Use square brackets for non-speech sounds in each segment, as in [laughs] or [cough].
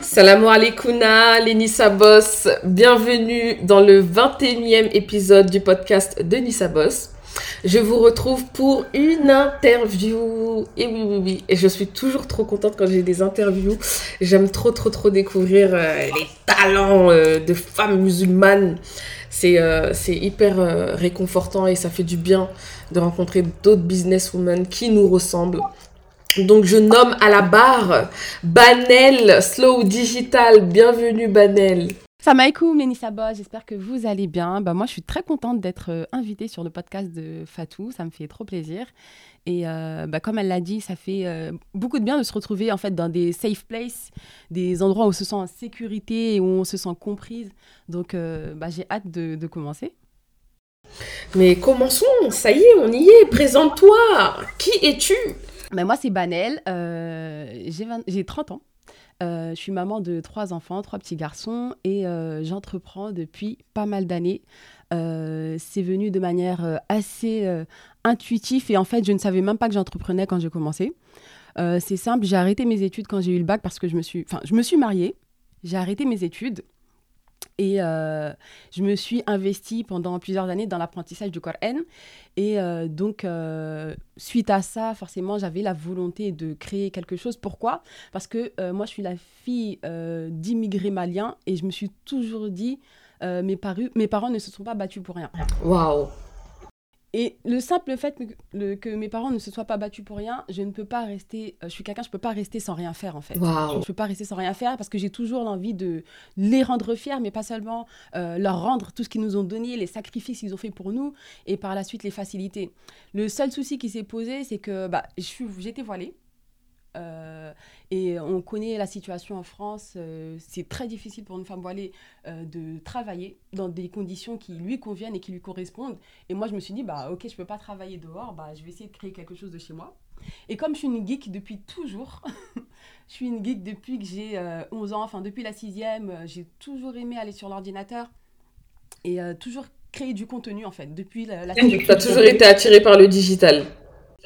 Salam alaikouna, les Nissa Boss. Bienvenue dans le 21e épisode du podcast de Nissa Boss. Je vous retrouve pour une interview. Et oui, oui, oui. Et je suis toujours trop contente quand j'ai des interviews. J'aime trop, trop, trop découvrir euh, les talents euh, de femmes musulmanes. C'est euh, hyper euh, réconfortant et ça fait du bien de rencontrer d'autres businesswomen qui nous ressemblent. Donc je nomme à la barre Banel Slow Digital. Bienvenue Banel. Salam alaikum, Boss, j'espère que vous allez bien. Bah, moi, je suis très contente d'être euh, invitée sur le podcast de Fatou, ça me fait trop plaisir. Et euh, bah, comme elle l'a dit, ça fait euh, beaucoup de bien de se retrouver en fait dans des safe places, des endroits où on se sent en sécurité et où on se sent comprise. Donc, euh, bah, j'ai hâte de, de commencer. Mais commençons, ça y est, on y est. Présente-toi. Qui es-tu? Moi, c'est Banel, euh, j'ai 20 j'ai 30 ans. Euh, je suis maman de trois enfants, trois petits garçons, et euh, j'entreprends depuis pas mal d'années. C'est venu de manière assez intuitive, et en fait, je ne savais même pas que j'entreprenais quand j'ai commencé. C'est simple, j'ai arrêté mes études quand j'ai eu le bac parce que je me suis, enfin, je me suis mariée, j'ai arrêté mes études. Et euh, je me suis investie pendant plusieurs années dans l'apprentissage du Coran. Et euh, donc, euh, suite à ça, forcément, j'avais la volonté de créer quelque chose. Pourquoi? Parce que moi, je suis la fille d'immigrés maliens et je me suis toujours dit, mes, mes parents ne se sont pas battus pour rien. Waouh. Et le simple fait que, le- que mes parents ne se soient pas battus pour rien, je ne peux pas rester, euh, je suis quelqu'un, je ne peux pas rester sans rien faire en fait. Je ne peux pas rester sans rien faire parce que j'ai toujours l'envie de les rendre fiers, mais pas seulement euh, leur rendre tout ce qu'ils nous ont donné, les sacrifices qu'ils ont fait pour nous et par la suite les faciliter. Le seul souci qui s'est posé, c'est que bah, je suis- j'étais voilée. euh, et on connaît la situation en France, euh, c'est très difficile pour une femme voilée euh, de travailler dans des conditions qui lui conviennent et qui lui correspondent. Et moi, je me suis dit, bah ok, je peux pas travailler dehors, bah je vais essayer de créer quelque chose de chez moi. Et comme je suis une geek depuis toujours, [laughs] je suis une geek depuis que j'ai euh, 11 ans, enfin depuis la sixième, euh, j'ai toujours aimé aller sur l'ordinateur et euh, toujours créer du contenu en fait, depuis la, la Tu as toujours été attirée par le digital.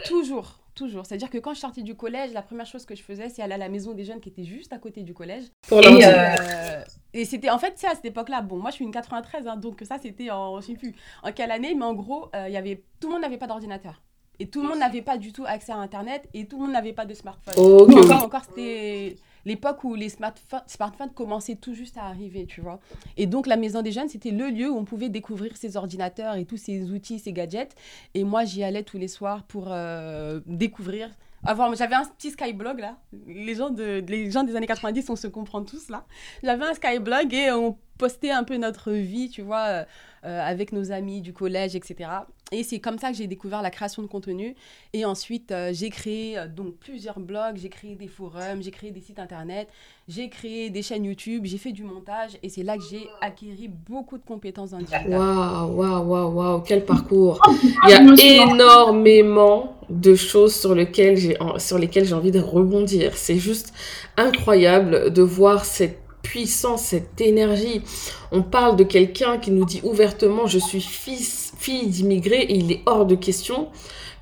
Toujours, toujours. C'est-à-dire que quand je sortais du collège, la première chose que je faisais, c'est aller à la maison des jeunes qui était juste à côté du collège. Pour Et, euh, et c'était, en fait, c'est à cette époque-là. Bon, moi, je suis une 93, hein, donc ça, c'était en, je sais plus, en quelle année, mais en gros, euh, il y avait, tout le monde n'avait pas d'ordinateur. Et tout le monde n'avait pas du tout accès à Internet et tout le monde n'avait pas de smartphone. Ok, Encore, encore, c'était l'époque où les smartphones, smartphones commençaient tout juste à arriver, tu vois. Et donc, la maison des jeunes, c'était le lieu où on pouvait découvrir ces ordinateurs et tous ces outils, ces gadgets. Et moi, j'y allais tous les soirs pour euh, découvrir. J'avais un petit Skyblog là. Les gens, de, les gens des années 90, on se comprend tous là. J'avais un Skyblog et on postait un peu notre vie, tu vois, euh, avec nos amis du collège, etc. Et c'est comme ça que j'ai découvert la création de contenu. Et ensuite, euh, j'ai créé euh, donc plusieurs blogs, j'ai créé des forums, j'ai créé des sites internet, j'ai créé des chaînes YouTube, j'ai fait du montage. Et c'est là que j'ai acquis beaucoup de compétences dans le digital. Waouh, waouh, waouh, waouh, quel parcours. Il y a énormément de choses sur lesquelles j'ai sur lesquelles j'ai envie de rebondir. C'est juste incroyable de voir cette puissance, cette énergie. On parle de quelqu'un qui nous dit ouvertement je suis fils, fille d'immigrés et il est hors de question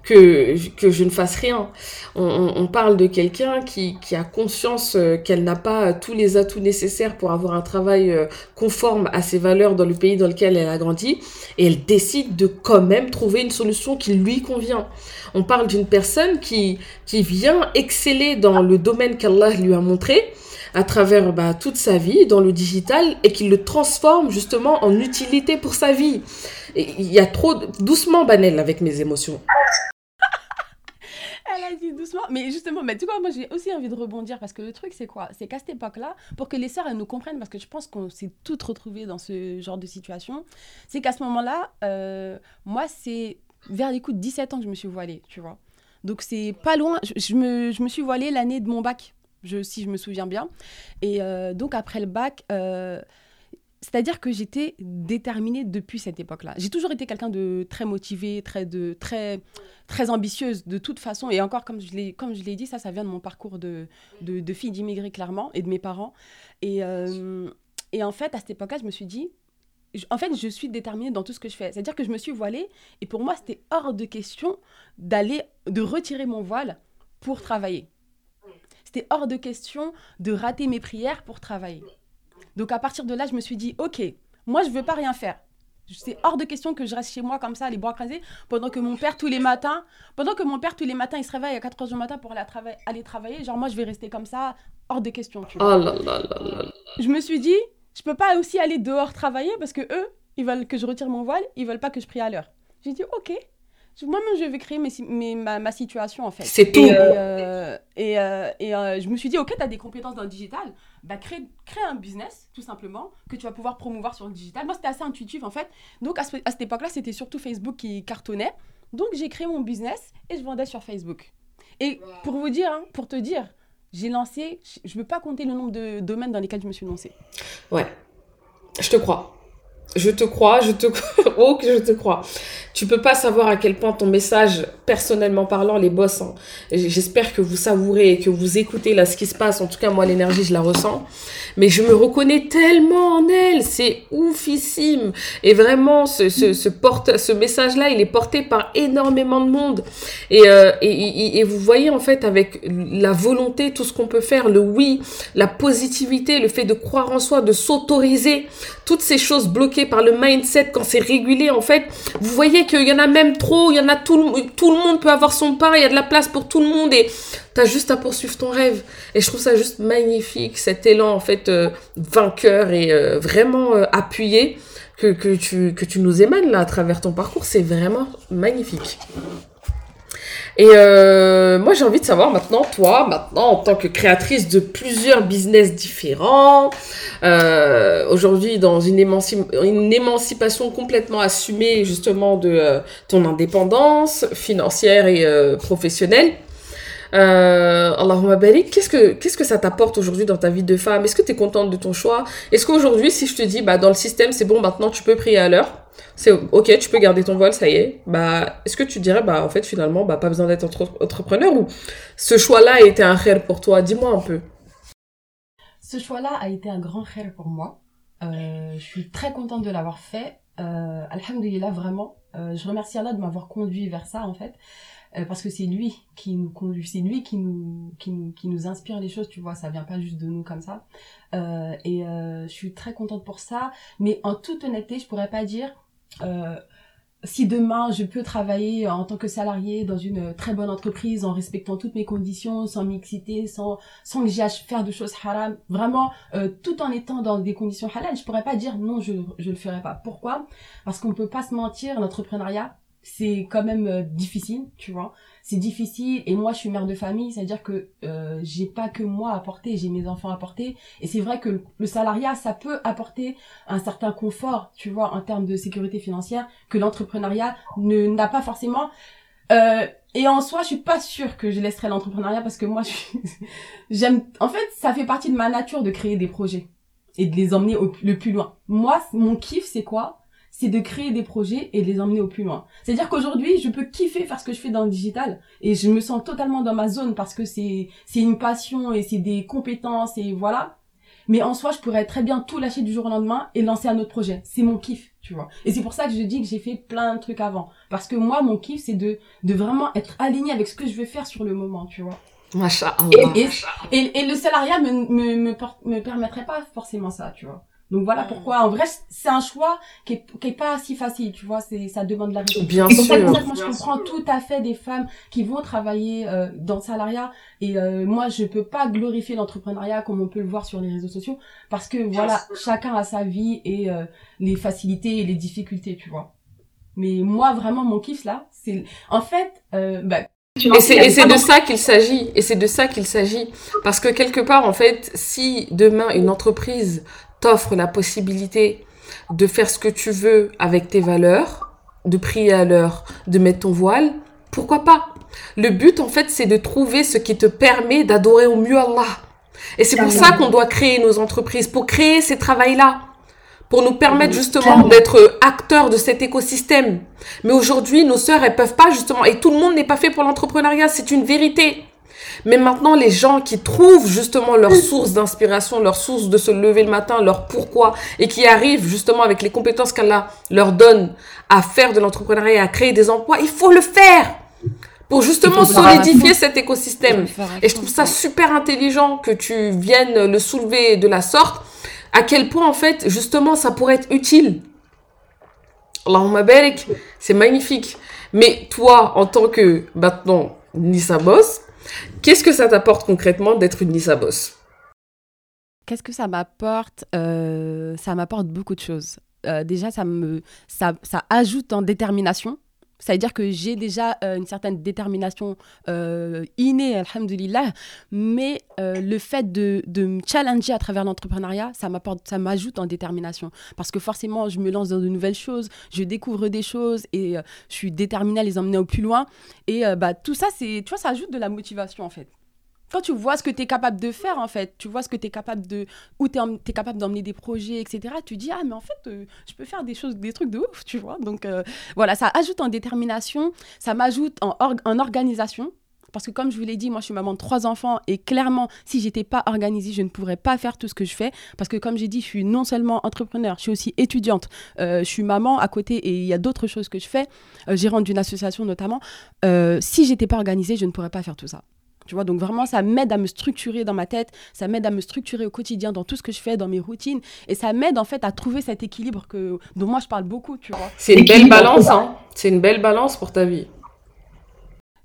que, que je ne fasse rien. On, parle de quelqu'un qui, qui a conscience euh, qu'elle n'a pas tous les atouts nécessaires pour avoir un travail euh, conforme à ses valeurs dans le pays dans lequel elle a grandi et elle décide de quand même trouver une solution qui lui convient. On parle d'une personne qui, qui vient exceller dans le domaine qu'Allah lui a montré à travers bah, toute sa vie dans le digital et qui le transforme justement en utilité pour sa vie. Il y a trop... Doucement, Banel, avec mes émotions. [laughs] Elle a dit doucement. Mais justement, mais tu vois, moi j'ai aussi envie de rebondir parce que le truc c'est quoi? C'est qu'à cette époque-là, pour que les sœurs elles nous comprennent, parce que je pense qu'on s'est toutes retrouvées dans ce genre de situation, c'est qu'à ce moment-là, euh, moi c'est vers les coups de 17 ans que je me suis voilée, tu vois. Donc c'est pas loin. Je me, je me suis voilée l'année de mon bac, si je me souviens bien. Et euh, donc après le bac. euh, c'est-à-dire que j'étais déterminée depuis cette époque-là. J'ai toujours été quelqu'un de très motivé, très, très, très ambitieuse de toute façon. Et encore, comme je l'ai, dit, ça, ça vient de mon parcours de, de, fille d'immigrés, clairement, et de mes parents. Et, euh, et en fait, à cette époque-là, je me suis dit, en fait, je suis déterminée dans tout ce que je fais. C'est-à-dire que je me suis voilée, et pour moi, c'était hors de question d'aller, de retirer mon voile pour travailler. C'était hors de question de rater mes prières pour travailler. Donc à partir de là, je me suis dit, ok, moi je veux pas rien faire. C'est hors de question que je reste chez moi comme ça, les bras crasés, pendant que mon père tous les matins, pendant que mon père tous les matins, il se réveille à 4 h du matin pour aller, travailler, aller travailler. Genre moi, je vais rester comme ça, hors de question. Tu vois. Oh là là là. Je me suis dit, je peux pas aussi aller dehors travailler parce que eux, ils veulent que je retire mon voile, ils veulent pas que je prie à l'heure. J'ai dit, ok, moi-même, je vais créer mes, mes, ma, ma, situation, en fait. C'est tout. Et, euh, et, euh, et euh, je me suis dit, OK, tu as des compétences dans le digital, bah, crée, crée un business, tout simplement, que tu vas pouvoir promouvoir sur le digital. Moi, c'était assez intuitif, en fait. Donc, à, ce, à cette époque-là, c'était surtout Facebook qui cartonnait. Donc, j'ai créé mon business et je vendais sur Facebook. Et pour vous dire, hein, pour te dire, j'ai lancé, je ne veux pas compter le nombre de domaines dans lesquels je me suis lancée. Ouais, je te crois. Je te crois, je te [laughs] oh que je te crois. Tu peux pas savoir à quel point ton message, personnellement parlant, les boss, hein, j'espère que vous savourez et que vous écoutez là ce qui se passe. En tout cas, moi, l'énergie, je la ressens. Mais je me reconnais tellement en elle. C'est oufissime. Et vraiment, ce, ce, ce, porte, ce message-là, il est porté par énormément de monde. Et, euh, et, et, et, vous voyez, en fait, avec la volonté, tout ce qu'on peut faire, le oui, la positivité, le fait de croire en soi, de s'autoriser, toutes ces choses bloquées par le mindset quand c'est régulé, en fait, vous voyez qu'il y en a même trop, il y en a tout, tout le monde peut avoir son pain, il y a de la place pour tout le monde et t'as juste à poursuivre ton rêve. Et je trouve ça juste magnifique, cet élan en fait euh, vainqueur et euh, vraiment euh, appuyé que, que, tu, que tu nous émanes là à travers ton parcours, c'est vraiment magnifique. Et euh, moi, j'ai envie de savoir maintenant, toi, maintenant, en tant que créatrice de plusieurs business différents, euh, aujourd'hui dans une, émanci une, émancipation complètement assumée justement de euh, ton indépendance financière et euh, professionnelle. Euh, Allahumma barik, qu'est-ce que, que ça t'apporte aujourd'hui dans ta vie de femme? Est-ce que tu es contente de ton choix? Est-ce qu'aujourd'hui, si je te dis, bah, dans le système, c'est bon, maintenant tu peux prier à l'heure, c'est ok, tu peux garder ton voile, ça y est. Bah, est-ce que tu dirais, bah, en fait, finalement, bah, pas besoin d'être entre entrepreneur ou ce choix-là a été un khair pour toi? Dis-moi un peu. Ce choix-là a été un grand khair pour moi. Euh, je suis très contente de l'avoir fait. Euh, Alhamdulillah, vraiment. Euh, je remercie Allah de m'avoir conduit vers ça, en fait. Euh, parce que c'est lui qui nous conduit, c'est lui qui nous, qui nous, qui nous inspire les choses, tu vois, ça vient pas juste de nous comme ça. Euh, et euh, je suis très contente pour ça, mais en toute honnêteté, je pourrais pas dire euh, si demain je peux travailler en tant que salarié dans une très bonne entreprise en respectant toutes mes conditions, sans mixité, sans sans que j'aille faire de choses haram, vraiment euh, tout en étant dans des conditions halal, je pourrais pas dire non, je je le ferai pas. Pourquoi? Parce qu'on peut pas se mentir, l'entrepreneuriat c'est quand même euh, difficile, tu vois. C'est difficile et moi je suis mère de famille, c'est-à-dire que euh, j'ai pas que moi à porter, j'ai mes enfants à porter et c'est vrai que le, salariat ça peut apporter un certain confort, tu vois, en termes de sécurité financière que l'entrepreneuriat ne n'a pas forcément. Euh, et en soi, je suis pas sûre que je laisserai l'entrepreneuriat parce que moi, [laughs] j'aime. En fait, ça fait partie de ma nature de créer des projets et de les emmener au, le plus loin. Moi, mon kiff, c'est quoi? C'est de créer des projets et de les emmener au plus loin. C'est-à-dire qu'aujourd'hui, je peux kiffer faire ce que je fais dans le digital et je me sens totalement dans ma zone parce que c'est c'est une passion et c'est des compétences et voilà. Mais en soi, je pourrais très bien tout lâcher du jour au lendemain et lancer un autre projet. C'est mon kiff, tu vois. Et c'est pour ça que je dis que j'ai fait plein de trucs avant. Parce que moi, mon kiff, c'est de, de vraiment être aligné avec ce que je veux faire sur le moment, tu vois. Et, et, et, le salariat me, me, me, me permettrait pas forcément ça, tu vois. Donc voilà pourquoi, en vrai, c'est un choix qui est, qui est pas si facile, tu vois, c'est, ça demande de la réflexion. Bien sûr. C'est pour ça moi, je comprends tout à fait des femmes qui vont travailler euh, dans le salariat. Et euh, moi, je peux pas glorifier l'entrepreneuriat comme on peut le voir sur les réseaux sociaux, parce que voilà, chacun a sa vie et euh, les facilités et les difficultés, tu vois. Mais moi, vraiment, mon kiff là, c'est, en fait, euh, bah, et c'est, et c'est de ça qu'il s'agit. Et c'est de ça qu'il s'agit. Parce que quelque part, en fait, si demain une entreprise t'offre la possibilité de faire ce que tu veux avec tes valeurs, de prier à l'heure, de mettre ton voile, pourquoi pas? Le but, en fait, c'est de trouver ce qui te permet d'adorer au mieux Allah. Et c'est pour ça qu'on doit créer nos entreprises, pour créer ces travails-là, pour nous permettre justement d'être acteurs de cet écosystème. Mais aujourd'hui, nos sœurs, elles peuvent pas justement, et tout le monde n'est pas fait pour l'entrepreneuriat, c'est une vérité. Mais maintenant, les gens qui trouvent justement leur source d'inspiration, leur source de se lever le matin, leur pourquoi, et qui arrivent justement avec les compétences qu'Allah leur donne à faire de l'entrepreneuriat, à créer des emplois, il faut le faire. pour justement solidifier cet écosystème. Et je trouve ça super intelligent que tu viennes le soulever de la sorte. À quel point, en fait, justement, ça pourrait être utile. Allahumma barik, c'est magnifique. Mais toi, en tant que, maintenant, Nissa Boss, qu'est-ce que ça t'apporte concrètement d'être une Nissa Boss? Qu'est-ce que ça m'apporte euh, Ça m'apporte beaucoup de choses. Euh, déjà, ça, me, ça ajoute en détermination ça veut dire que j'ai déjà euh, une certaine détermination euh, innée, alhamdulillah, mais euh, le fait de, me challenger à travers l'entrepreneuriat, ça m'apporte, ça m'ajoute en détermination. Parce que forcément, je me lance dans de nouvelles choses, je découvre des choses et je suis déterminée à les emmener au plus loin. Et bah, tout ça, c'est, tu vois, ça ajoute de la motivation en fait quand tu vois ce que tu es capable de faire, en fait, tu vois ce que tu es capable de. où tu es, capable d'emmener des projets, etc., tu dis, ah, mais en fait, euh, je peux faire des choses, des trucs de ouf, tu vois. Donc, euh, voilà, ça ajoute en détermination, ça m'ajoute en, en organisation. Parce que comme je vous l'ai dit, moi je suis maman de trois enfants et clairement, si j'étais pas organisée, je ne pourrais pas faire tout ce que je fais. Parce que comme j'ai dit, je suis non seulement entrepreneur, je suis aussi étudiante, euh, je suis maman à côté et il y a d'autres choses que je fais, gérante d'une association notamment. si j'étais pas organisée, je ne pourrais pas faire tout ça. Tu vois, donc vraiment, ça m'aide à me structurer dans ma tête, ça m'aide à me structurer au quotidien dans tout ce que je fais, dans mes routines, et ça m'aide en fait à trouver cet équilibre que, dont moi je parle beaucoup, tu vois. C'est une belle balance, hein. C'est une belle balance pour ta vie.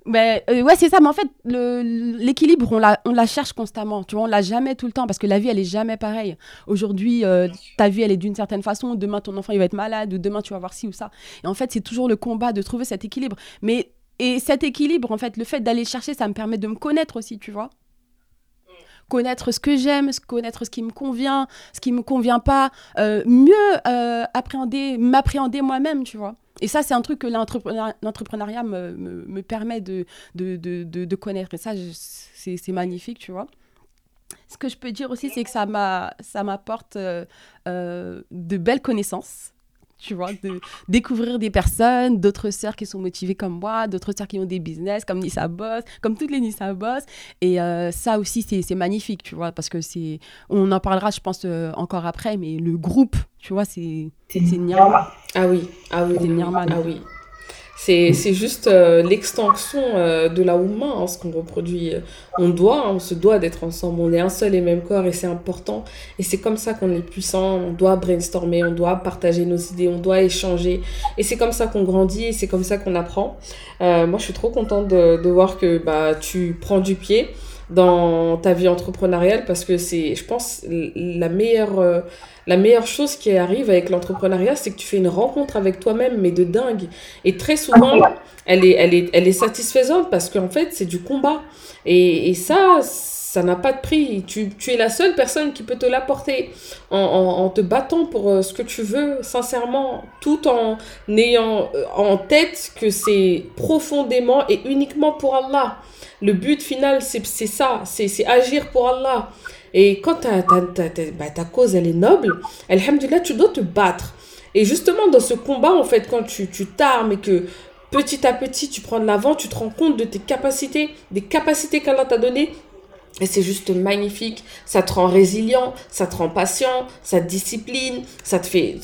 Ben, euh, ouais, c'est ça. Mais en fait, l'équilibre, on la, on la cherche constamment. Tu vois, on l'a jamais tout le temps parce que la vie, elle est jamais pareille. Aujourd'hui, euh, ta vie, elle est d'une certaine façon. Demain, ton enfant, il va être malade. Ou demain, tu vas voir ci ou ça. Et en fait, c'est toujours le combat de trouver cet équilibre. Mais et cet équilibre, en fait, le fait d'aller chercher, ça me permet de me connaître aussi, tu vois. Connaître ce que j'aime, connaître ce qui me convient, ce qui me convient pas, euh, mieux euh, appréhender, m'appréhender moi-même, tu vois. Et ça, c'est un truc que l'entrepreneuriat me, me, permet de, connaître. Et ça, c'est magnifique, tu vois. Ce que je peux dire aussi, c'est que ça m'apporte euh, de belles connaissances tu vois, de découvrir des personnes, d'autres sœurs qui sont motivées comme moi, d'autres sœurs qui ont des business, comme Nissa Boss, comme toutes les Nissa Boss. Et euh, ça aussi, c'est magnifique, tu vois, parce que c'est. On en parlera, je pense, euh, encore après, mais le groupe, tu vois, c'est. C'est Nirma. Ah oui, ah oui. C'est Nirma. Ah oui. C'est juste euh, l'extension euh, de la Oumma, hein, ce qu'on reproduit. On doit, hein, on se doit d'être ensemble. On est un seul et même corps et c'est important. Et c'est comme ça qu'on est puissant. On doit brainstormer, on doit partager nos idées, on doit échanger. Et c'est comme ça qu'on grandit et c'est comme ça qu'on apprend. Euh, moi, je suis trop contente de, de voir que bah, tu prends du pied dans ta vie entrepreneuriale parce que c'est, je pense, la meilleure, euh, la meilleure chose qui arrive avec l'entrepreneuriat, c'est que tu fais une rencontre avec toi-même, mais de dingue. Et très souvent, elle est, elle est, elle est satisfaisante parce qu'en fait, c'est du combat. Et, et ça, ça n'a pas de prix. Tu, es la seule personne qui peut te l'apporter en, te battant pour euh, ce que tu veux, sincèrement, tout en ayant euh, en tête que c'est profondément et uniquement pour Allah. Le but final, c'est ça, c'est agir pour Allah. Et quand bah, ta, cause, elle est noble, alhamdulillah, tu dois te battre. Et justement, dans ce combat, en fait, quand tu t'armes et que petit à petit, tu prends de l'avant, tu te rends compte de tes capacités, des capacités qu'Allah t'a données, et c'est juste magnifique. Ça te rend résilient, ça te rend patient, ça te discipline, ça te fait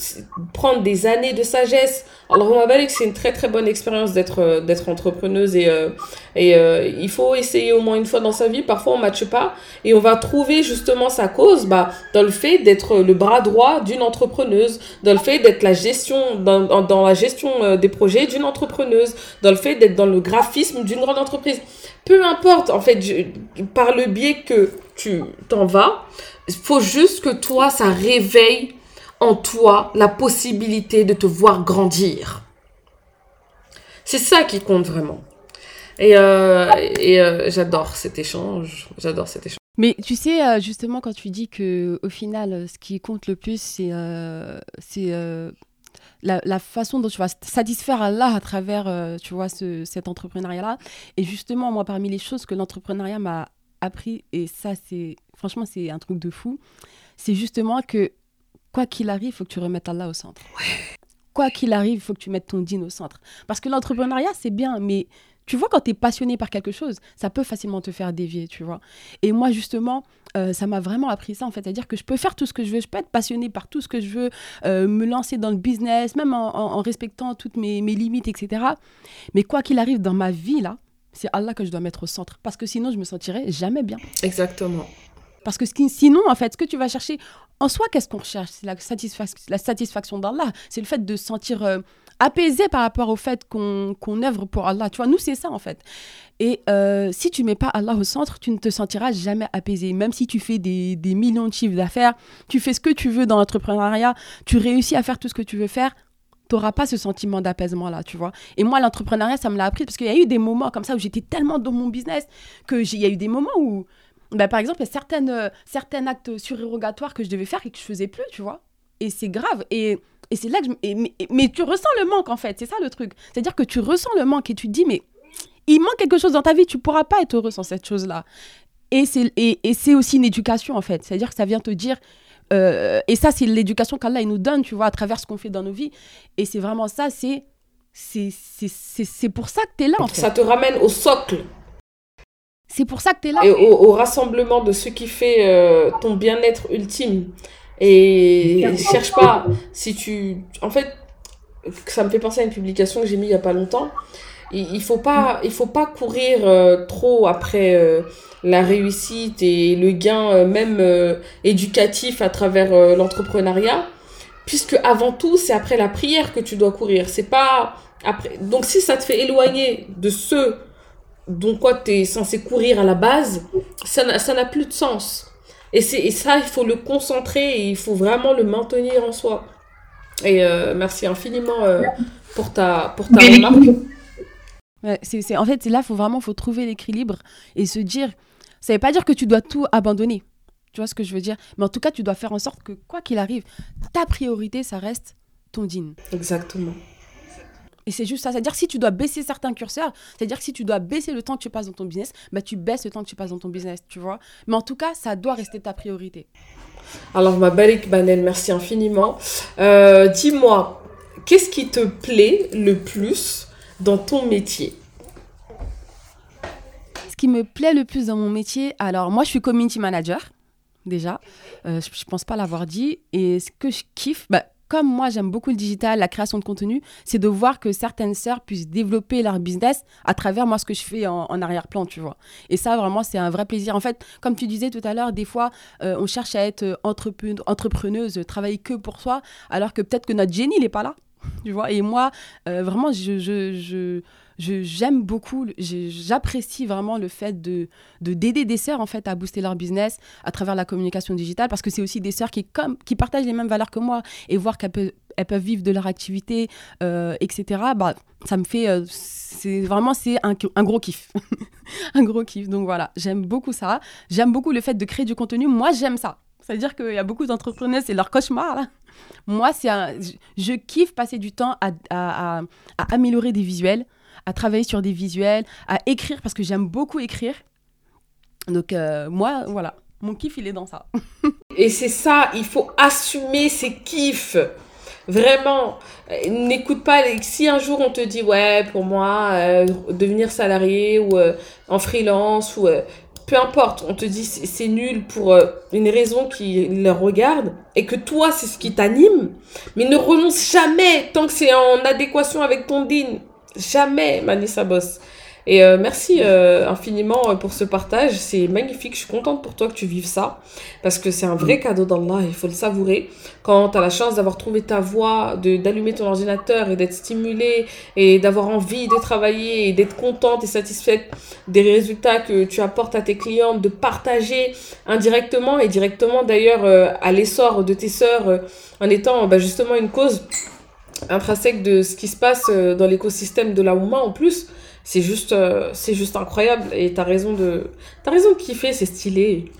prendre des années de sagesse. Alors, on va que c'est une très très bonne expérience d'être euh, d'être entrepreneuse et, euh, et euh, il faut essayer au moins une fois dans sa vie. Parfois, on ne matche pas et on va trouver justement sa cause bah, dans le fait d'être le bras droit d'une entrepreneuse, dans le fait d'être la gestion, dans, dans la gestion des projets d'une entrepreneuse, dans le fait d'être dans le graphisme d'une grande entreprise. Peu importe, en fait, par le biais que tu t'en vas, il faut juste que toi, ça réveille en toi la possibilité de te voir grandir. C'est ça qui compte vraiment. Et, euh, euh, j'adore cet échange. J'adore cet échange. Mais tu sais, euh, justement, quand tu dis que au final, ce qui compte le plus, c'est la, façon dont tu vas satisfaire Allah à travers, euh, tu vois, ce, cet entrepreneuriat-là. Et justement, moi, parmi les choses que l'entrepreneuriat m'a appris, et ça, c'est, franchement, c'est un truc de fou, c'est justement que quoi qu'il arrive, il faut que tu remettes Allah au centre. Quoi qu'il arrive, il faut que tu mettes ton dîne au centre. Parce que l'entrepreneuriat, c'est bien, mais tu vois, quand tu es passionné par quelque chose, ça peut facilement te faire dévier, tu vois. Et moi, justement, euh, ça m'a vraiment appris ça, en fait. C'est-à-dire que je peux faire tout ce que je veux, je peux être passionné par tout ce que je veux, euh, me lancer dans le business, même en, respectant toutes mes, limites, etc. Mais quoi qu'il arrive dans ma vie, là, c'est Allah que je dois mettre au centre. Parce que sinon, je me sentirais jamais bien. Exactement. Parce que sinon, en fait, ce que tu vas chercher, en soi, qu'est-ce qu'on recherche? C'est la, la, satisfaction d'Allah. C'est le fait de se sentir euh, apaisé par rapport au fait qu'on œuvre pour Allah. Tu vois, nous, c'est ça, en fait. Et euh, si tu mets pas Allah au centre, tu ne te sentiras jamais apaisé. Même si tu fais des, des millions de chiffres d'affaires, tu fais ce que tu veux dans l'entrepreneuriat, tu réussis à faire tout ce que tu veux faire, tu n'auras pas ce sentiment d'apaisement-là, tu vois. Et moi, l'entrepreneuriat, ça me l'a appris parce qu'il y a eu des moments comme ça où j'étais tellement dans mon business qu'il y a eu des moments où bah, par exemple, il y a certaines, euh, certains actes surérogatoires que je devais faire et que je faisais plus, tu vois. Et c'est grave. Et, et c'est là que je. mais, tu ressens le manque, en fait. C'est ça le truc. C'est-à-dire que tu ressens le manque et tu te dis, mais il manque quelque chose dans ta vie. Tu pourras pas être heureux sans cette chose-là. Et c'est et, et aussi une éducation, en fait. C'est-à-dire que ça vient te dire. Euh, et ça, c'est l'éducation qu'Allah nous donne, tu vois, à travers ce qu'on fait dans nos vies. Et c'est vraiment ça, c'est. C'est pour ça que tu es là, en fait. Ça te ramène au socle. C'est pour ça que tu es là. Et au, rassemblement de ce qui fait euh, ton bien-être ultime. Et cherche pas si tu. En fait, ça me fait penser à une publication que j'ai mis il y a pas longtemps. Il, faut pas, il faut pas courir euh, trop après euh, la réussite et le gain même éducatif à travers l'entrepreneuriat, puisque avant tout c'est après la prière que tu dois courir. C'est pas après. Donc si ça te fait éloigner de ceux dont quoi tu es censé courir à la base, ça n'a plus de sens. Et, et ça, il faut le concentrer et il faut vraiment le maintenir en soi. Et euh, merci infiniment euh, pour ta, pour ta remarque. c'est, en fait, là, il faut vraiment faut trouver l'équilibre et se dire, ça ne veut pas dire que tu dois tout abandonner. Tu vois ce que je veux dire? Mais en tout cas, tu dois faire en sorte que, quoi qu'il arrive, ta priorité, ça reste ton dîne. Exactement. Et c'est juste ça. C'est-à-dire si tu dois baisser certains curseurs, c'est-à-dire que si tu dois baisser le temps que tu passes dans ton business, bah, tu baisses le temps que tu passes dans ton business, tu vois. Mais en tout cas, ça doit rester ta priorité. Alors, ma belle Banel, merci infiniment. Euh, dis-moi, qu'est-ce qui te plaît le plus dans ton métier? Ce qui me plaît le plus dans mon métier, alors moi, je suis community manager, déjà. Euh, je ne pense pas l'avoir dit. Et ce que je kiffe, bah, comme moi j'aime beaucoup le digital, la création de contenu, c'est de voir que certaines sœurs puissent développer leur business à travers moi ce que je fais en, arrière-plan, tu vois. Et ça vraiment c'est un vrai plaisir. En fait, comme tu disais tout à l'heure, des fois euh, on cherche à être entrepreneuse, travailler que pour soi, alors que peut-être que notre génie n'est pas là, [laughs] tu vois. Et moi euh, vraiment je, je, je j'aime beaucoup, j'apprécie vraiment le fait de d'aider des sœurs en fait à booster leur business à travers la communication digitale parce que c'est aussi des sœurs qui comme qui partagent les mêmes valeurs que moi et voir qu'elles peuvent elles peuvent vivre de leur activité, euh, etc. Bah, ça me fait, euh, c'est vraiment c'est un, un, gros kiff, [laughs] un gros kiff. Donc voilà, j'aime beaucoup ça. J'aime beaucoup le fait de créer du contenu. Moi, j'aime ça. C'est-à-dire qu'il y a beaucoup d'entrepreneurs, c'est leur cauchemar. Là. Moi, c'est je, kiffe passer du temps à, à améliorer des visuels, à travailler sur des visuels, à écrire parce que j'aime beaucoup écrire. Donc euh, moi, voilà, mon kiff, il est dans ça. [laughs] Et c'est ça, il faut assumer ses kiffs. Vraiment, n'écoute pas. Si un jour on te dit, ouais, pour moi, euh, devenir salarié ou euh, en freelance ou peu importe, on te dit c'est nul pour une raison qui leur regarde et que toi c'est ce qui t'anime, mais ne renonce jamais tant que c'est en adéquation avec ton din. Jamais, Manissa Boss. Et euh, merci euh, infiniment euh, pour ce partage. C'est magnifique. Je suis contente pour toi que tu vives ça. Parce que c'est un vrai cadeau d'Allah. Il faut le savourer. Quand tu as la chance d'avoir trouvé ta voie, d'allumer ton ordinateur et d'être stimulé et d'avoir envie de travailler et d'être contente et satisfaite des résultats que tu apportes à tes clients, de partager indirectement et directement d'ailleurs à l'essor de tes sœurs en étant bah, justement une cause intrinsèque de ce qui se passe euh, dans l'écosystème de la Ouma en plus. C'est juste, euh, c'est juste incroyable et t'as raison de, t'as raison de kiffer, c'est stylé.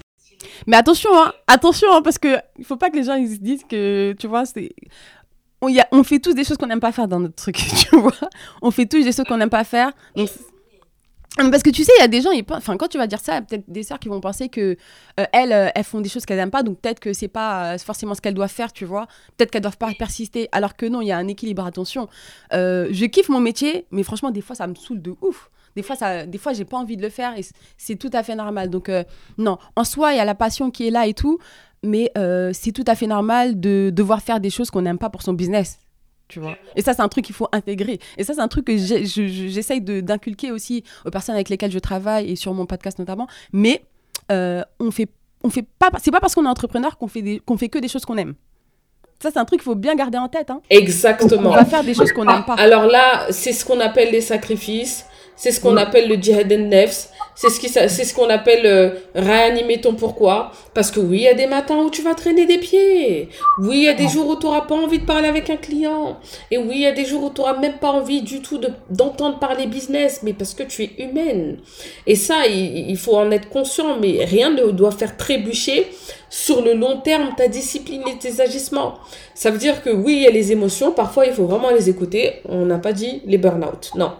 Mais attention, hein, attention, hein, parce que il faut pas que les gens ils se disent que, tu vois, c'est, on, y a, on fait tous des choses qu'on n'aime pas faire dans notre truc, [laughs] tu vois. On fait tous des choses qu'on n'aime pas faire. Parce que tu sais, il y a des gens, enfin, quand tu vas dire ça, il y a peut-être des sœurs qui vont penser que euh, elles, euh, elles font des choses qu'elles n'aiment pas, donc peut-être que c'est pas euh, forcément ce qu'elles doivent faire, tu vois. Peut-être qu'elles doivent pas persister, alors que non, il y a un équilibre. Attention, je kiffe mon métier, mais franchement, des fois, ça me saoule de ouf. Des fois, ça, des fois, j'ai pas envie de le faire et c'est tout à fait normal. Donc non, en soi, il y a la passion qui est là et tout, mais c'est tout à fait normal de devoir faire des choses qu'on n'aime pas pour son business Tu vois et ça, c'est un truc qu'il faut intégrer. Et ça, c'est un truc que j'essaye d'inculquer aussi aux personnes avec lesquelles je travaille et sur mon podcast notamment. Mais euh, on fait, on fait pas. C'est pas parce qu'on est entrepreneur qu'on fait, fait que des choses qu'on aime. Ça, c'est un truc qu'il faut bien garder en tête. Hein. Exactement. On va faire des choses qu'on n'aime pas. Alors là, c'est ce qu'on appelle les sacrifices. C'est ce qu'on appelle le jihad nefs. C'est ce qui, c'est ce qu'on appelle euh, réanimer ton pourquoi. Parce que oui, il y a des matins où tu vas traîner des pieds. Oui, il y a des jours où tu n'auras pas envie de parler avec un client. Et oui, il y a des jours où tu n'auras même pas envie du tout de, d'entendre parler business, mais parce que tu es humaine. Et ça, il, il faut en être conscient, mais rien ne doit faire trébucher sur le long terme ta discipline et tes agissements. Ça veut dire que oui, il y a les émotions, parfois il faut vraiment les écouter. On n'a pas dit les burn-out. Non.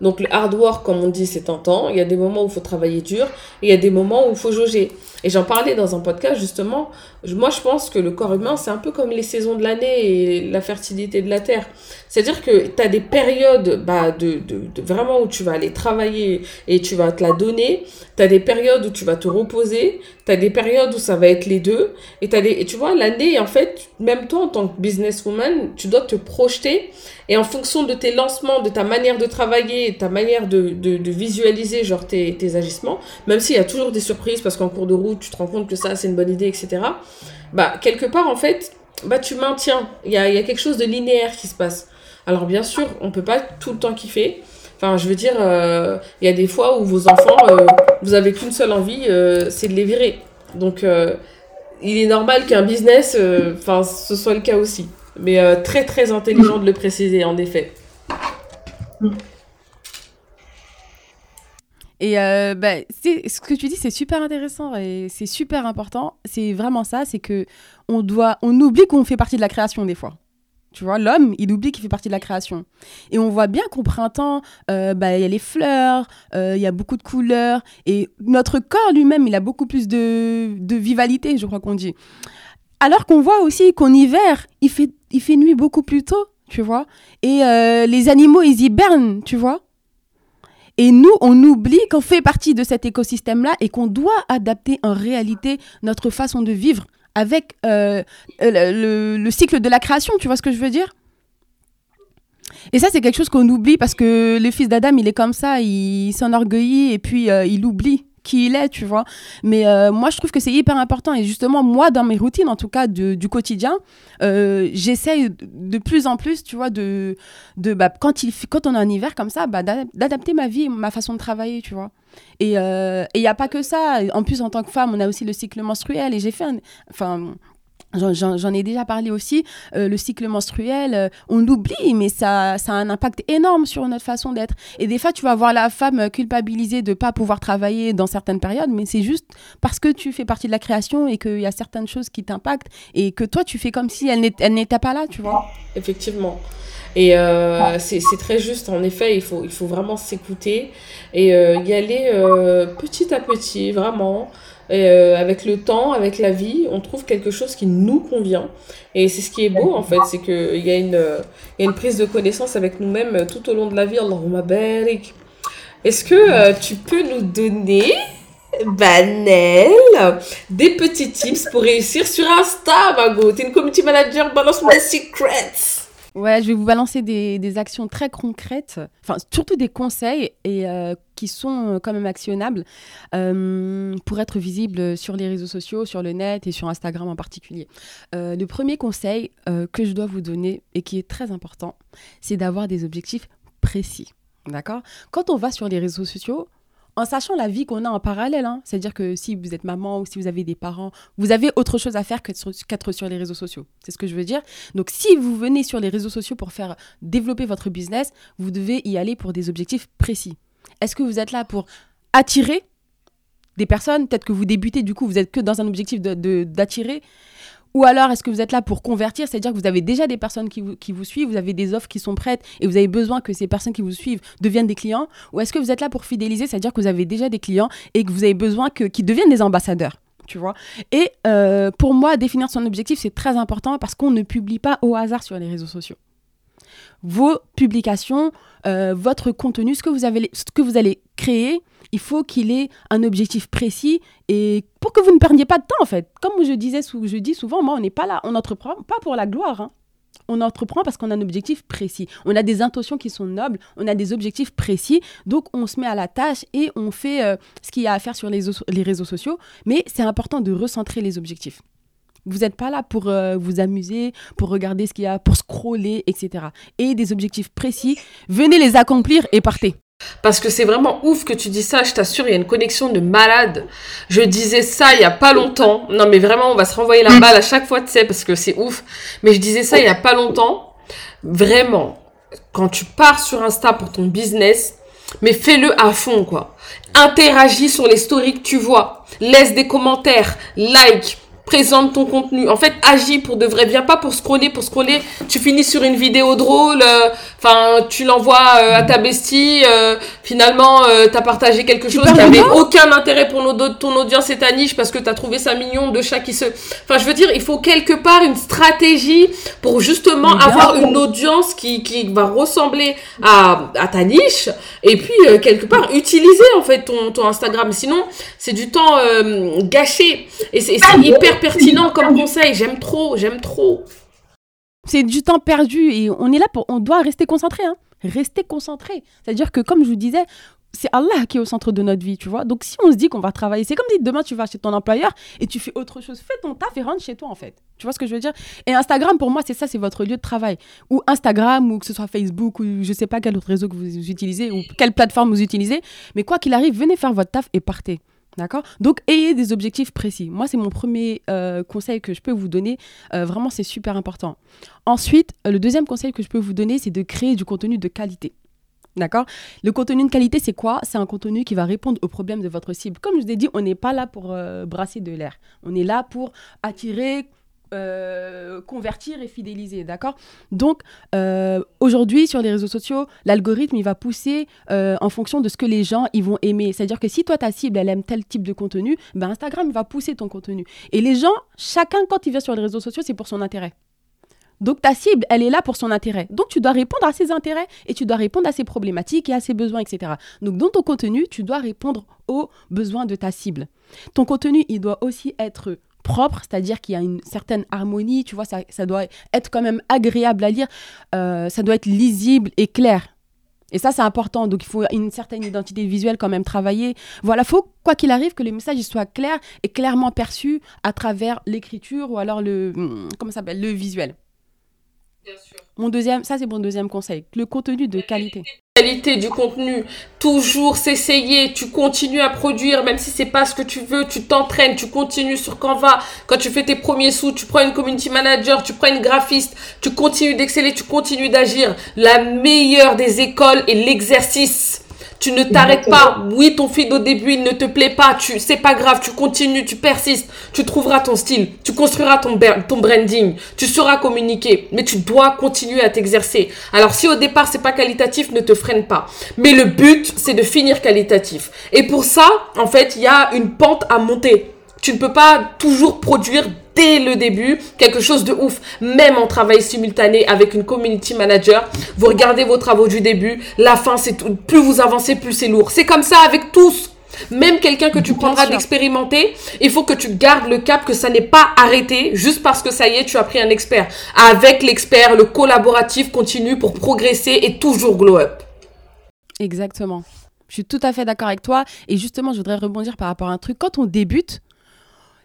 Donc le hard work, comme on dit, c'est tentant. Il y a des moments où il faut travailler dur et il y a des moments où il faut jauger. Et j'en parlais dans un podcast justement. Moi, je pense que le corps humain, c'est un peu comme les saisons de l'année et la fertilité de la terre. C'est-à-dire que tu as des périodes bah, de, de, vraiment où tu vas aller travailler et tu vas te la donner. Tu as des périodes où tu vas te reposer. Tu as des périodes où ça va être les deux. Et, as des, et tu vois, l'année, en fait, même toi, en tant que businesswoman, tu dois te projeter. Et en fonction de tes lancements, de ta manière de travailler, ta manière de, de, visualiser genre tes, tes agissements, même s'il y a toujours des surprises parce qu'en cours de route, tu te rends compte que ça, c'est une bonne idée, etc. Bah, quelque part, en fait, bah, tu maintiens. Il y a, y a quelque chose de linéaire qui se passe. Alors bien sûr, on peut pas tout le temps kiffer. Enfin, je veux dire, euh, il y a des fois où vos enfants, euh, vous avez qu'une seule envie, euh, c'est de les virer. Donc, il est normal qu'un business, enfin, ce soit le cas aussi. Mais très très intelligent de le préciser, en effet. Et bah, ce que tu dis, c'est super intéressant et c'est super important. C'est vraiment ça, c'est que on oublie qu'on fait partie de la création des fois. Tu vois, l'homme, il oublie qu'il fait partie de la création. Et on voit bien qu'au printemps, euh, bah, il y a les fleurs, euh, il y a beaucoup de couleurs. Et notre corps lui-même, il a beaucoup plus de, de vivalité, je crois qu'on dit. Alors qu'on voit aussi qu'en hiver, il fait, il fait nuit beaucoup plus tôt, tu vois. Et euh, les animaux, ils hibernent, tu vois. Et nous, on oublie qu'on fait partie de cet écosystème-là et qu'on doit adapter en réalité notre façon de vivre avec euh, le, cycle de la création, tu vois ce que je veux dire? Et ça, c'est quelque chose qu'on oublie parce que le fils d'Adam, il est comme ça, il s'enorgueillit et puis euh, il oublie qui il est, tu vois. Mais euh, moi, je trouve que c'est hyper important. Et justement, moi, dans mes routines, en tout cas du quotidien, euh, j'essaye de plus en plus, tu vois, de, de bah, quand, il, quand on est en hiver comme ça, bah, d'adapter ma vie, ma façon de travailler, tu vois. Et il euh, n'y a pas que ça. En plus, en tant que femme, on a aussi le cycle menstruel. Et j'ai fait un, Enfin, J'en ai déjà parlé aussi, euh, le cycle menstruel, euh, on l'oublie, mais ça, a un impact énorme sur notre façon d'être. Et des fois, tu vas voir la femme culpabilisée de ne pas pouvoir travailler dans certaines périodes, mais c'est juste parce que tu fais partie de la création et qu'il y a certaines choses qui t'impactent et que toi, tu fais comme si elle n'était pas là, tu vois. Effectivement. Et euh, c'est très juste, en effet, il faut vraiment s'écouter et y aller petit à petit, vraiment. Et euh, avec le temps, avec la vie, on trouve quelque chose qui nous convient. Et c'est ce qui est beau, en fait, c'est qu'il y, a une, y a une prise de connaissance avec nous-mêmes euh, tout au long de la vie. Allahumma barik. Est-ce que euh, tu peux nous donner, Banel, des petits tips pour réussir sur Insta, Mago T'es une community manager, balance-moi secrets Ouais, je vais vous balancer des, actions très concrètes, enfin surtout des conseils et euh, qui sont euh, quand même actionnables euh, pour être visibles sur les réseaux sociaux, sur le net et sur Instagram en particulier. le premier conseil que je dois vous donner et qui est très important, c'est d'avoir des objectifs précis. D'accord? Quand on va sur les réseaux sociaux, en sachant la vie qu'on a en parallèle. Hein. C'est-à-dire que si vous êtes maman ou si vous avez des parents, vous avez autre chose à faire qu'être sur, les réseaux sociaux. C'est ce que je veux dire. Donc si vous venez sur les réseaux sociaux pour faire développer votre business, vous devez y aller pour des objectifs précis. Est-ce que vous êtes là pour attirer des personnes? Peut-être que vous débutez, du coup, vous êtes que dans un objectif d'attirer. De, ou alors, est-ce que vous êtes là pour convertir C'est-à-dire que vous avez déjà des personnes qui vous, qui vous, suivent, vous avez des offres qui sont prêtes et vous avez besoin que ces personnes qui vous suivent deviennent des clients? Ou est-ce que vous êtes là pour fidéliser C'est-à-dire que vous avez déjà des clients et que vous avez besoin qu'ils deviennent des ambassadeurs tu vois? Et euh, pour moi, définir son objectif, c'est très important parce qu'on ne publie pas au hasard sur les réseaux sociaux. Vos publications, euh, votre contenu, ce que, vous avez, ce que vous allez créer, il faut qu'il ait un objectif précis et pour que vous ne perdiez pas de temps en fait. Comme je disais, je dis souvent, moi on n'est pas là, on n'entreprend pas pour la gloire. Hein. on entreprend parce qu'on a un objectif précis. On a des intentions qui sont nobles, on a des objectifs précis. Donc, on se met à la tâche et on fait euh, ce qu'il y a à faire sur les, réseaux sociaux. Mais c'est important de recentrer les objectifs. Vous n'êtes pas là pour euh, vous amuser, pour regarder ce qu'il y a, pour scroller, etc. Et des objectifs précis, venez les accomplir et partez. Parce que c'est vraiment ouf que tu dis ça, je t'assure, il y a une connexion de malade. Je disais ça il y a pas longtemps. Non mais vraiment, on va se renvoyer la balle à chaque fois, tu sais, parce que c'est ouf. Mais je disais ça il y a pas longtemps. Vraiment, quand tu pars sur Insta pour ton business, mais fais-le à fond, quoi. Interagis sur les stories que tu vois. Laisse des commentaires, like, présente ton contenu. En fait, agis pour de vrai. Viens pas pour scroller, pour scroller. Tu finis sur une vidéo drôle. Euh, enfin, tu l'envoies euh, à ta bestie. Euh, finalement, tu as partagé quelque chose qui avait aucun intérêt pour nos, ton audience et ta niche parce que tu as trouvé ça mignon de chat qui se. Enfin, je veux dire, il faut quelque part une stratégie pour justement avoir une audience qui, qui va ressembler à, à ta niche. Et puis, quelque part, utiliser en fait ton, ton Instagram. Sinon, c'est du temps gâché. Et c'est hyper pertinent comme conseil. J'aime trop, j'aime trop. C'est du temps perdu et on est là pour, on doit rester concentré. Hein. Rester concentré. C'est-à-dire que, comme je vous disais, c'est Allah qui est au centre de notre vie, tu vois. Donc, si on se dit qu'on va travailler, c'est comme si demain tu vas chez ton employeur et tu fais autre chose. Fais ton taf et rentre chez toi, en fait. Tu vois ce que je veux dire? Et Instagram, pour moi, c'est ça, c'est votre lieu de travail. Ou Instagram, ou que ce soit Facebook, ou je sais pas quel autre réseau que vous utilisez, ou quelle plateforme vous utilisez. Mais quoi qu'il arrive, venez faire votre taf et partez. D'accord? Donc, ayez des objectifs précis. Moi, c'est mon premier euh, conseil que je peux vous donner. Euh, vraiment, c'est super important. Ensuite, euh, le deuxième conseil que je peux vous donner, c'est de créer du contenu de qualité. D'accord? Le contenu de qualité, c'est quoi? C'est un contenu qui va répondre aux problèmes de votre cible. Comme je vous ai dit, on n'est pas là pour brasser de l'air. On est là pour attirer, euh, convertir et fidéliser, d'accord? Donc, euh, aujourd'hui, sur les réseaux sociaux, l'algorithme, il va pousser euh, en fonction de ce que les gens, ils vont aimer. C'est-à-dire que si toi, ta cible, elle aime tel type de contenu, ben Instagram, il va pousser ton contenu. Et les gens, chacun, quand il vient sur les réseaux sociaux, c'est pour son intérêt. Donc ta cible, elle est là pour son intérêt. Donc tu dois répondre à ses intérêts et tu dois répondre à ses problématiques et à ses besoins, etc. Donc dans ton contenu, tu dois répondre aux besoins de ta cible. Ton contenu, il doit aussi être propre, c'est-à-dire qu'il y a une certaine harmonie, tu vois, ça, ça doit être quand même agréable à lire, euh, ça doit être lisible et clair. Et ça, c'est important. Donc, il faut une certaine identité visuelle quand même travailler. Voilà, faut, quoi qu'il arrive, que le message soit clair et clairement perçu à travers l'écriture ou alors le, hmm, comment s'appelle, le visuel. Mon deuxième, ça c'est mon deuxième conseil, le contenu de qualité. Du contenu, toujours s'essayer, tu continues à produire, même si c'est pas ce que tu veux, tu t'entraînes, tu continues sur Canva. Quand tu fais tes premiers sous, tu prends une community manager, tu prends une graphiste, tu continues d'exceller, tu continues d'agir. La meilleure des écoles est l'exercice. Tu ne t'arrêtes pas. Oui, ton feed au début, il ne te plaît pas. Tu, c'est pas grave. Tu continues, tu persistes. Tu trouveras ton style. Tu construiras ton, ton branding. Tu sauras communiquer. Mais tu dois continuer à t'exercer. Alors, si au départ, c'est pas qualitatif, ne te freine pas. Mais le but, c'est de finir qualitatif. Et pour ça, en fait, il y a une pente à monter. Tu ne peux pas toujours produire dès le début quelque chose de ouf. Même en travail simultané avec une community manager, vous regardez vos travaux du début, la fin, c'est plus vous avancez, plus c'est lourd. C'est comme ça avec tous. Même quelqu'un que tu prendras d'expérimenter, il faut que tu gardes le cap que ça n'est pas arrêté juste parce que ça y est, tu as pris un expert. Avec l'expert, le collaboratif continue pour progresser et toujours glow up. Exactement. Je suis tout à fait d'accord avec toi. Et justement, je voudrais rebondir par rapport à un truc. Quand on débute,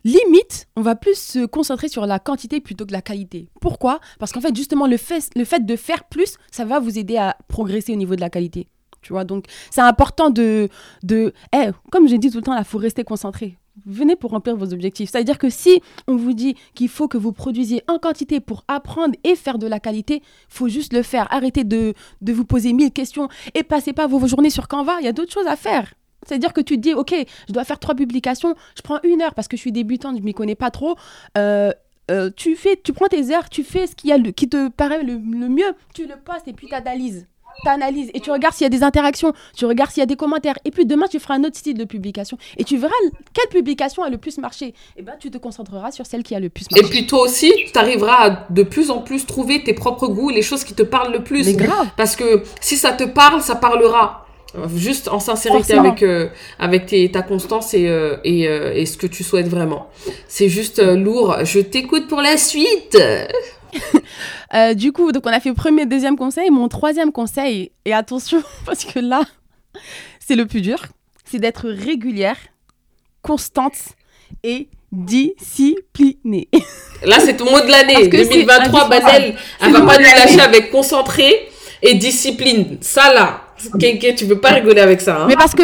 limite, on va plus se concentrer sur la quantité plutôt que la qualité. Pourquoi? Parce qu'en fait, justement, le fait, le fait de faire plus, ça va vous aider à progresser au niveau de la qualité. Tu vois, donc c'est important de... de eh, comme j'ai dit tout le temps, il faut rester concentré. Venez pour remplir vos objectifs. C'est-à-dire que si on vous dit qu'il faut que vous produisiez en quantité pour apprendre et faire de la qualité, faut juste le faire. Arrêtez de, de vous poser mille questions et passez pas vos journées sur Canva. Il y a d'autres choses à faire. C'est-à-dire que tu te dis, OK, je dois faire trois publications, je prends une heure parce que je suis débutante, je ne m'y connais pas trop. Euh, euh, tu, fais, tu prends tes heures, tu fais ce qui, a le, qui te paraît le, mieux, tu le postes et puis tu analyses. Tu analyses et tu regardes s'il y a des interactions, tu regardes s'il y a des commentaires. Et puis demain, tu feras un autre style de publication et tu verras quelle publication a le plus marché. Et ben, tu te concentreras sur celle qui a le plus marché. Et puis toi aussi, tu arriveras à de plus en plus trouver tes propres goûts, les choses qui te parlent le plus. Mais grave. Parce que si ça te parle, ça parlera juste en sincérité avec euh, avec tes, ta constance et euh, et, euh, et, ce que tu souhaites vraiment. C'est juste lourd. Je t'écoute pour la suite. [laughs] Du coup, donc on a fait premier, deuxième conseil. Mon troisième conseil, et attention, [laughs] parce que là, c'est le plus dur, c'est d'être régulière, constante et disciplinée. [laughs] Là, c'est ton mot de l'année. 2023, Banel, elle va pas nous lâcher avec concentré et discipline. Ça, là, tu veux pas rigoler avec ça. Hein. Mais parce que,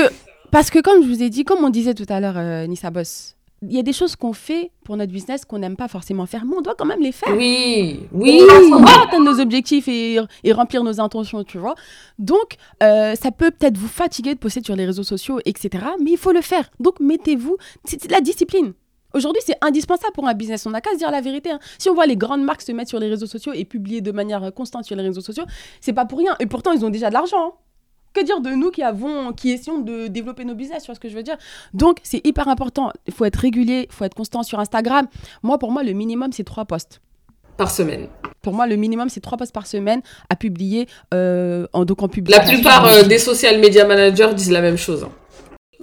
parce que, comme je vous ai dit, comme on disait tout à l'heure, euh, Nissa Boss, il y a des choses qu'on fait pour notre business qu'on n'aime pas forcément faire, mais on doit quand même les faire. Oui, oui. On va atteindre nos objectifs et, et, remplir nos intentions, tu vois. Donc, euh, ça peut peut-être vous fatiguer de poster sur les réseaux sociaux, etc. Mais il faut le faire. Donc, mettez-vous. C'est la discipline. Aujourd'hui, c'est indispensable pour un business. On n'a qu'à se dire la vérité. Hein. Si on voit les grandes marques se mettre sur les réseaux sociaux et publier de manière constante sur les réseaux sociaux, c'est pas pour rien. Et pourtant, ils ont déjà de l'argent. Hein. Que dire de nous qui avons, qui essayons de développer nos business, tu vois ce que je veux dire? Donc, c'est hyper important. Il faut être régulier, il faut être constant sur Instagram. Moi, pour moi, le minimum, c'est trois posts. Par semaine. Pour moi, le minimum, c'est trois posts par semaine à publier euh, en, donc en public. La plupart euh, des social media managers disent la même chose. Hein.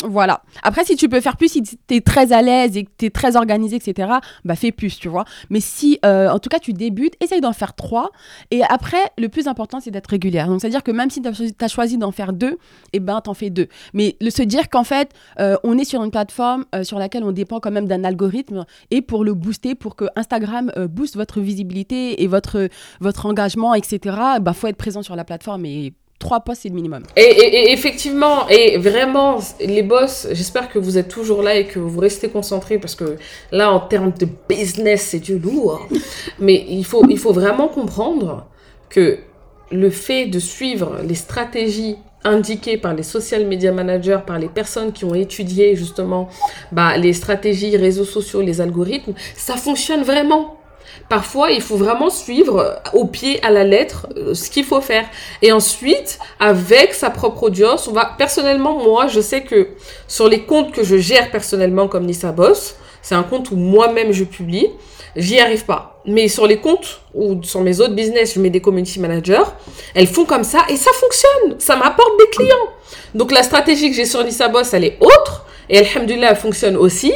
Voilà. Après, si tu peux faire plus, si tu es très à l'aise et que tu es très organisé, etc., bah fais plus, tu vois. Mais si, euh, en tout cas, tu débutes, essaye d'en faire trois. Et après, le plus important, c'est d'être régulière. Donc, c'est-à-dire que même si tu as, choisi d'en faire deux, eh ben, t'en fais deux. Mais le se dire qu'en fait, euh, on est sur une plateforme euh, sur laquelle on dépend quand même d'un algorithme et pour le booster, pour que Instagram booste votre visibilité et votre, votre engagement, etc., bah faut être présent sur la plateforme et trois postes, c'est le minimum. Et, effectivement, et vraiment, les boss, j'espère que vous êtes toujours là et que vous restez concentrés parce que là, en termes de business, c'est du lourd. Mais il faut, il faut vraiment comprendre que le fait de suivre les stratégies indiquées par les social media managers, par les personnes qui ont étudié justement bah, les stratégies, réseaux sociaux, les algorithmes, ça fonctionne vraiment. Parfois, il faut vraiment suivre au pied, à la lettre, euh, ce qu'il faut faire. Et ensuite, avec sa propre audience, on va, personnellement, moi, je sais que sur les comptes que je gère personnellement comme Nissa Boss, c'est un compte où moi-même je publie, j'y arrive pas. Mais sur les comptes ou sur mes autres business, je mets des community managers, elles font comme ça et ça fonctionne. Ça m'apporte des clients. Donc la stratégie que j'ai sur Nissa Boss, elle est autre. Et Alhamdulillah, elle fonctionne aussi.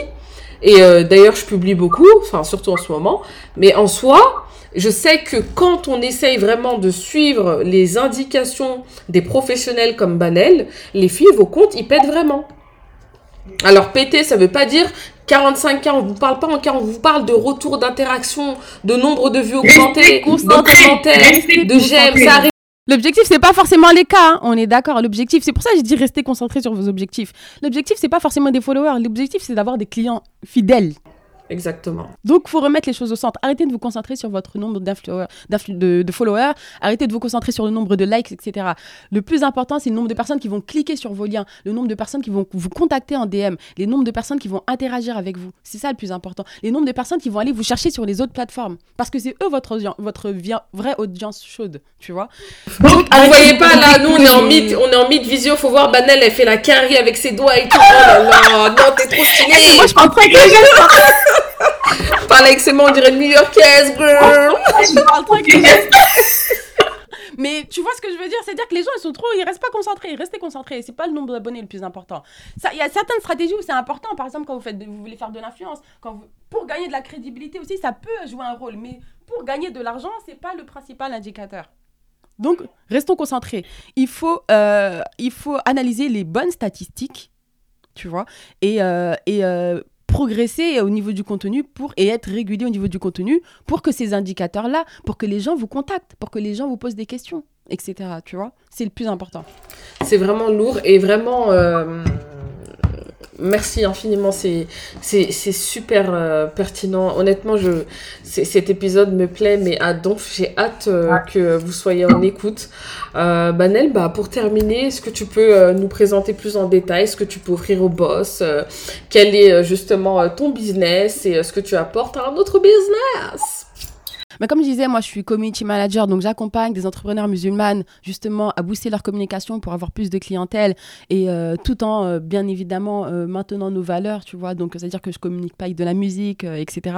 Et euh, d'ailleurs, je publie beaucoup, enfin surtout en ce moment. Mais en soi, je sais que quand on essaye vraiment de suivre les indications des professionnels comme Banel, les filles, vos comptes, ils pètent vraiment. Alors péter, ça veut pas dire 45K, on vous parle pas en cas, on vous parle de retour d'interaction, de nombre de vues augmentées, de commentaires, de j'aime, ça arrive L'objectif, c'est pas forcément les cas, hein. on est d'accord. L'objectif, c'est pour ça que je dis rester concentré sur vos objectifs. L'objectif, c'est pas forcément des followers. L'objectif, c'est d'avoir des clients fidèles. Exactement. Donc, il faut remettre les choses au centre. Arrêtez de vous concentrer sur votre nombre de, de, followers. Arrêtez de vous concentrer sur le nombre de likes, etc. Le plus important, c'est le nombre de personnes qui vont cliquer sur vos liens, le nombre de personnes qui vont vous contacter en DM, les nombres de personnes qui vont interagir avec vous. C'est ça le plus important. Les nombres de personnes qui vont aller vous chercher sur les autres plateformes. Parce que c'est eux votre, votre vraie audience chaude, tu vois. Donc, vous voyez pas là, nous on est en mid, on est en mid visio, faut voir Banel, elle fait la carrie avec ses doigts et tout. Oh là là, non, t'es trop stylée. Moi je prends [laughs] très Parle avec ses mains, on dirait new-yorkaise, girl. Mais tu vois ce que je veux dire? C'est-à-dire que les gens, ils sont trop. Ils restent pas concentrés. Restez concentrés. C'est pas le nombre d'abonnés le plus important. Il y a certaines stratégies où c'est important. Par exemple, quand vous, faites, vous voulez faire de l'influence, pour gagner de la crédibilité aussi, ça peut jouer un rôle. Mais pour gagner de l'argent, c'est pas le principal indicateur. Donc, restons concentrés. Il faut, euh, il faut analyser les bonnes statistiques, tu vois, et, euh, et euh, progresser au niveau du contenu pour et être régulier au niveau du contenu pour que ces indicateurs-là, pour que les gens vous contactent, pour que les gens vous posent des questions, etc. Tu vois, c'est le plus important. C'est vraiment lourd et vraiment. Euh, merci infiniment, c'est super euh, pertinent. Honnêtement, je, cet épisode me plaît, mais à donf, j'ai hâte euh, que vous soyez en écoute. Euh, Banel, bah, pour terminer, est-ce que tu peux nous présenter plus en détail ce que tu peux offrir au boss Quel est justement ton business et ce que tu apportes à un autre business? Mais comme je disais, moi, je suis community manager, donc j'accompagne des entrepreneurs musulmanes justement à booster leur communication pour avoir plus de clientèle et euh, tout en, euh, bien évidemment, euh, maintenant nos valeurs, tu vois. Donc, c'est-à-dire que je communique pas avec de la musique, etc.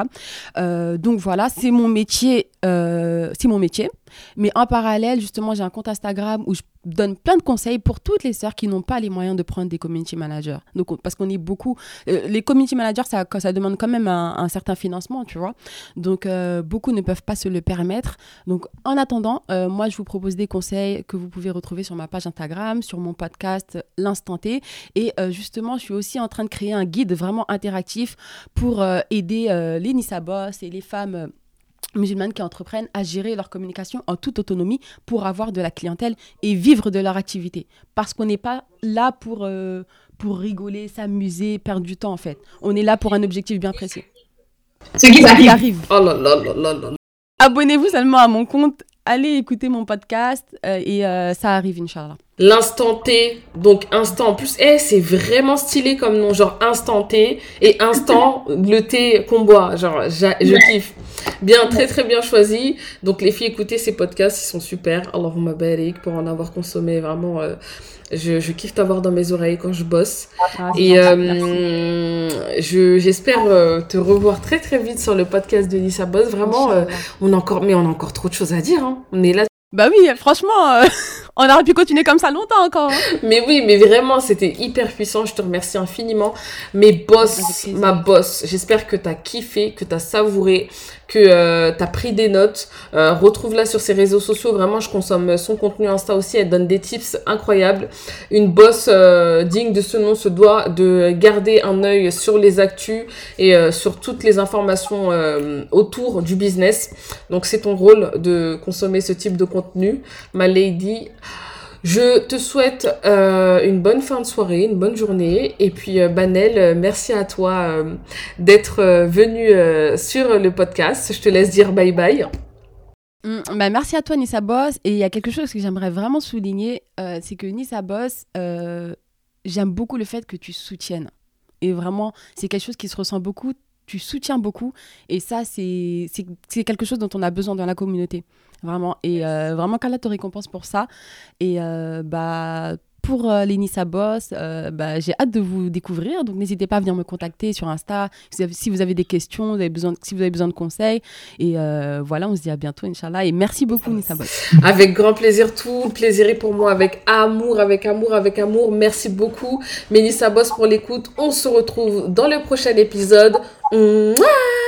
donc voilà, c'est mon métier. c'est mon métier. Mais en parallèle, justement, j'ai un compte Instagram où je donne plein de conseils pour toutes les sœurs qui n'ont pas les moyens de prendre des community managers. Donc, parce qu'on est beaucoup. Euh, les community managers, ça, demande quand même un, certain financement, tu vois. Donc, euh, beaucoup ne peuvent pas se le permettre. Donc, en attendant, euh, moi, je vous propose des conseils que vous pouvez retrouver sur ma page Instagram, sur mon podcast L'Instant T. Et justement, je suis aussi en train de créer un guide vraiment interactif pour aider les Nissa Boss et les femmes musulmanes qui entreprennent à gérer leur communication en toute autonomie pour avoir de la clientèle et vivre de leur activité. Parce qu'on n'est pas là pour, euh, pour rigoler, s'amuser, perdre du temps en fait. On est là pour un objectif bien précis. Ce qui arrive. Oh là là là là Abonnez-vous seulement à mon compte, allez écouter mon podcast euh, et euh, ça arrive, Inch'Allah. L'instant T, donc instant en plus, eh, c'est vraiment stylé comme nom, genre instant T et instant [laughs] le thé qu'on boit, genre je kiffe. Bien, très très bien choisi. Donc les filles, écoutez ces podcasts, ils sont super. Allahumma barik pour en avoir consommé vraiment. Euh, je, je, kiffe t'avoir dans mes oreilles quand je bosse. Ah, et euh, je, j'espère euh, te revoir très très vite sur le podcast de Nissa Boss. Vraiment, on a encore, mais on a encore trop de choses à dire. Hein. On est là. Bah oui, franchement. [laughs] On aurait pu continuer comme ça longtemps encore. Hein. [laughs] Mais oui, mais vraiment, c'était hyper puissant. Je te remercie infiniment. Mes boss, ma boss, j'espère que tu as kiffé, que tu as savouré, que euh, tu as pris des notes. Euh, Retrouve-la sur ses réseaux sociaux. Vraiment, je consomme son contenu Insta aussi. Elle donne des tips incroyables. Une boss euh, digne de ce nom se doit de garder un œil sur les actus et sur toutes les informations autour du business. Donc, c'est ton rôle de consommer ce type de contenu. Ma lady, je te souhaite euh, une bonne fin de soirée, une bonne journée. Et puis, euh, Banel, euh, merci à toi d'être venu sur le podcast. Je te laisse dire bye bye. Mm, bah merci à toi, Nissa Boss. Et il y a quelque chose que j'aimerais vraiment souligner c'est que Nissa Boss, j'aime beaucoup le fait que tu soutiennes. Et vraiment, c'est quelque chose qui se ressent beaucoup tu soutiens beaucoup. Et ça, c'est quelque chose dont on a besoin dans la communauté. Vraiment. Et euh, vraiment, qu'Allah te récompense pour ça? Et euh, bah pour euh, Lénissa Boss, euh, bah, j'ai hâte de vous découvrir. Donc, n'hésitez pas à venir me contacter sur Insta si vous avez, des questions, vous avez besoin, si vous avez besoin de conseils. Et euh, voilà, on se dit à bientôt, Inch'Allah. Et merci beaucoup, Nissa Boss. [laughs] Avec grand plaisir, tout plaisir est pour moi, avec amour, avec amour, avec amour. Merci beaucoup, Mélissa Boss, pour l'écoute. On se retrouve dans le prochain épisode. Mouah